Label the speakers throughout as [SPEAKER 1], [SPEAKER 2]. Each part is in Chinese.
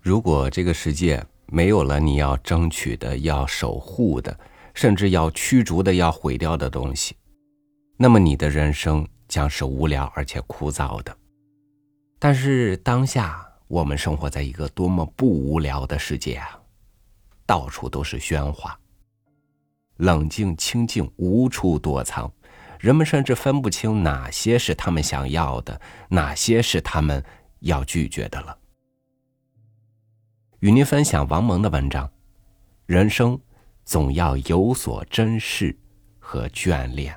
[SPEAKER 1] 如果这个世界没有了你要争取的、要守护的，甚至要驱逐的、要毁掉的东西，那么你的人生将是无聊而且枯燥的。但是当下我们生活在一个多么不无聊的世界啊！到处都是喧哗，冷静清静无处躲藏，人们甚至分不清哪些是他们想要的，哪些是他们要拒绝的了。与您分享王蒙的文章：人生总要有所珍视和眷恋。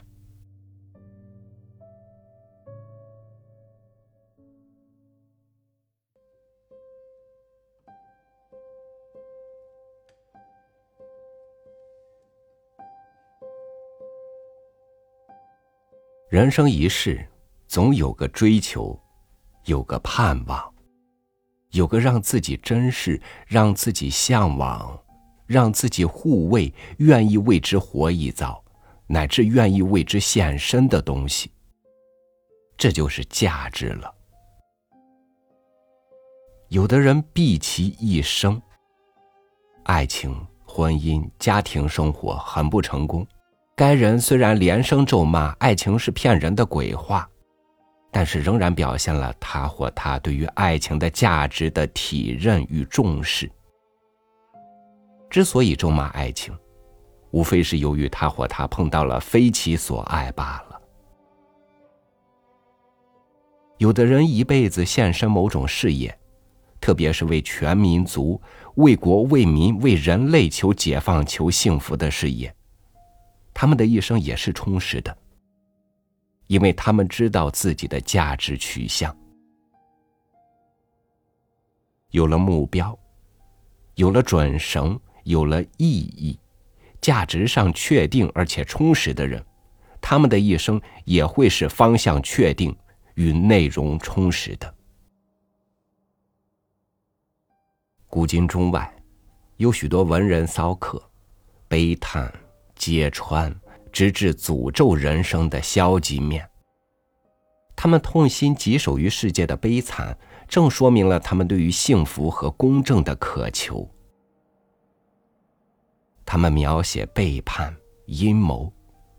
[SPEAKER 1] 人生一世，总有个追求，有个盼望。有个让自己珍视、让自己向往、让自己护卫、愿意为之活一遭，乃至愿意为之献身的东西，这就是价值了。有的人毕其一生，爱情、婚姻、家庭生活很不成功，该人虽然连声咒骂爱情是骗人的鬼话。但是仍然表现了他或她对于爱情的价值的体认与重视。之所以咒骂爱情，无非是由于他或她碰到了非其所爱罢了。有的人一辈子献身某种事业，特别是为全民族、为国为民、为人类求解放、求幸福的事业，他们的一生也是充实的。因为他们知道自己的价值取向，有了目标，有了准绳，有了意义，价值上确定而且充实的人，他们的一生也会是方向确定与内容充实的。古今中外，有许多文人骚客，悲叹揭穿。直至诅咒人生的消极面。他们痛心疾首于世界的悲惨，正说明了他们对于幸福和公正的渴求。他们描写背叛、阴谋、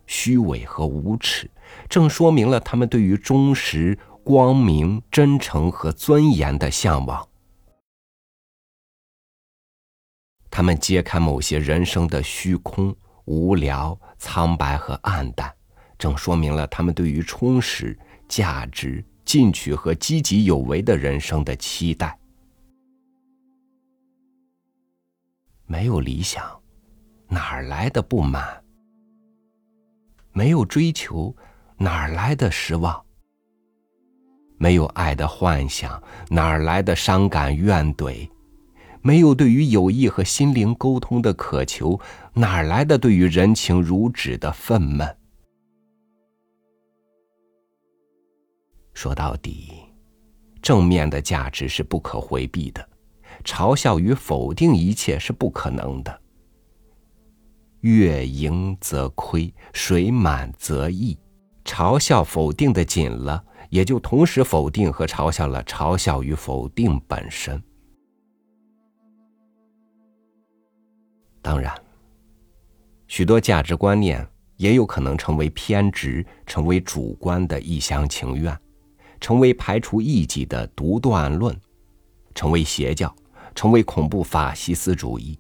[SPEAKER 1] 虚伪和无耻，正说明了他们对于忠实、光明、真诚和尊严的向往。他们揭开某些人生的虚空。无聊、苍白和暗淡，正说明了他们对于充实、价值、进取和积极有为的人生的期待。没有理想，哪儿来的不满？没有追求，哪儿来的失望？没有爱的幻想，哪儿来的伤感怨怼？没有对于友谊和心灵沟通的渴求，哪来的对于人情如纸的愤懑？说到底，正面的价值是不可回避的，嘲笑与否定一切是不可能的。月盈则亏，水满则溢。嘲笑否定的紧了，也就同时否定和嘲笑了嘲笑与否定本身。当然，许多价值观念也有可能成为偏执，成为主观的一厢情愿，成为排除异己的独断论，成为邪教，成为恐怖法西斯主义。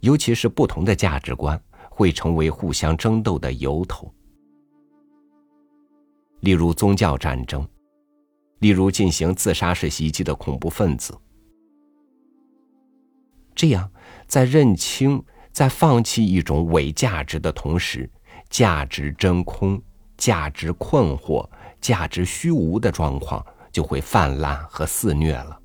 [SPEAKER 1] 尤其是不同的价值观会成为互相争斗的由头，例如宗教战争，例如进行自杀式袭击的恐怖分子。这样，在认清、在放弃一种伪价值的同时，价值真空、价值困惑、价值虚无的状况就会泛滥和肆虐了。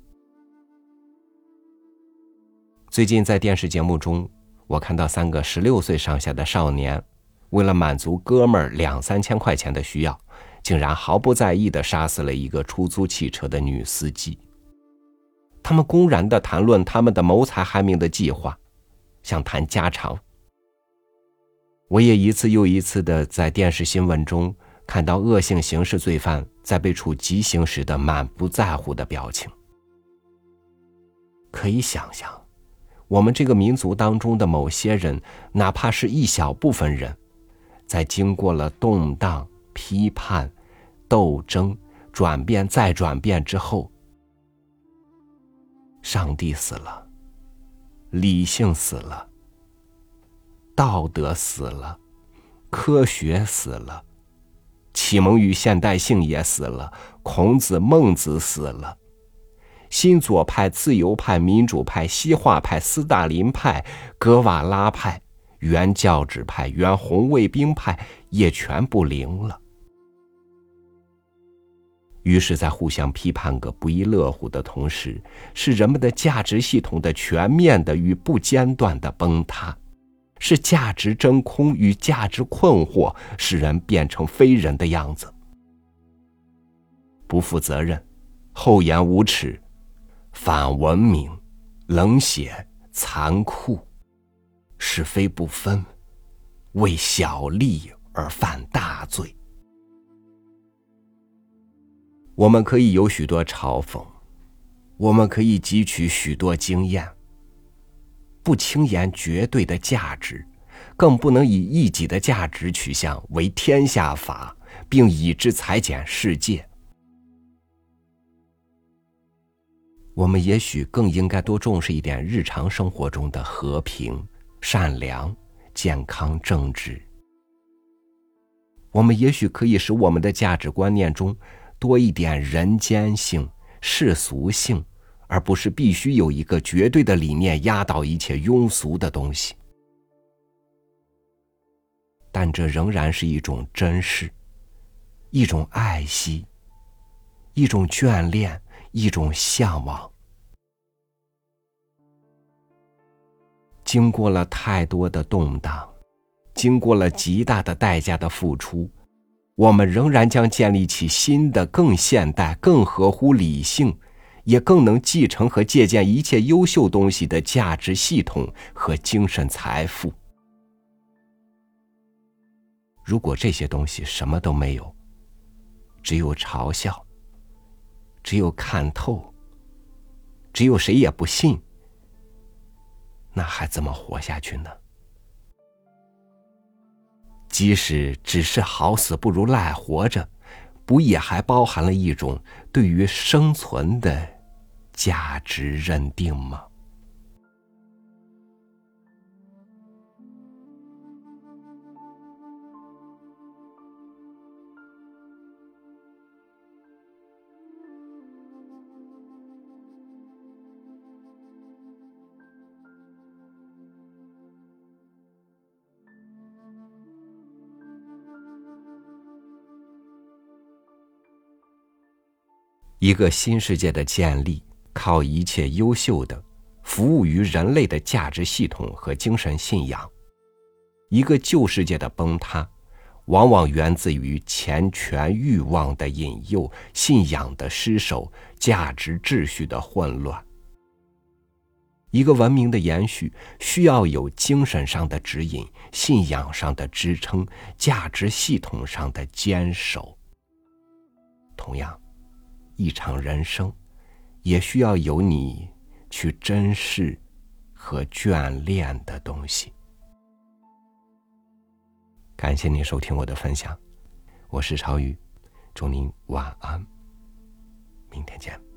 [SPEAKER 1] 最近在电视节目中，我看到三个十六岁上下的少年，为了满足哥们儿两三千块钱的需要，竟然毫不在意的杀死了一个出租汽车的女司机。他们公然的谈论他们的谋财害命的计划，像谈家常。我也一次又一次的在电视新闻中看到恶性刑事罪犯在被处极刑时的满不在乎的表情。可以想象，我们这个民族当中的某些人，哪怕是一小部分人，在经过了动荡、批判、斗争、转变再转变之后，上帝死了，理性死了，道德死了，科学死了，启蒙与现代性也死了，孔子、孟子死了。新左派、自由派、民主派、西化派、斯大林派、格瓦拉派、原教旨派、原红卫兵派也全部灵了。于是，在互相批判个不亦乐乎的同时，是人们的价值系统的全面的与不间断的崩塌，是价值真空与价值困惑使人变成非人的样子，不负责任，厚颜无耻。反文明、冷血、残酷、是非不分，为小利而犯大罪。我们可以有许多嘲讽，我们可以汲取许多经验，不轻言绝对的价值，更不能以一己的价值取向为天下法，并以之裁剪世界。我们也许更应该多重视一点日常生活中的和平、善良、健康、正直。我们也许可以使我们的价值观念中多一点人间性、世俗性，而不是必须有一个绝对的理念压倒一切庸俗的东西。但这仍然是一种珍视，一种爱惜，一种眷恋。一种向往，经过了太多的动荡，经过了极大的代价的付出，我们仍然将建立起新的、更现代、更合乎理性，也更能继承和借鉴一切优秀东西的价值系统和精神财富。如果这些东西什么都没有，只有嘲笑。只有看透，只有谁也不信，那还怎么活下去呢？即使只是好死不如赖活着，不也还包含了一种对于生存的价值认定吗？一个新世界的建立，靠一切优秀的、服务于人类的价值系统和精神信仰；一个旧世界的崩塌，往往源自于钱权欲望的引诱、信仰的失守、价值秩序的混乱。一个文明的延续，需要有精神上的指引、信仰上的支撑、价值系统上的坚守。同样。一场人生，也需要有你去珍视和眷恋的东西。感谢您收听我的分享，我是朝雨，祝您晚安，明天见。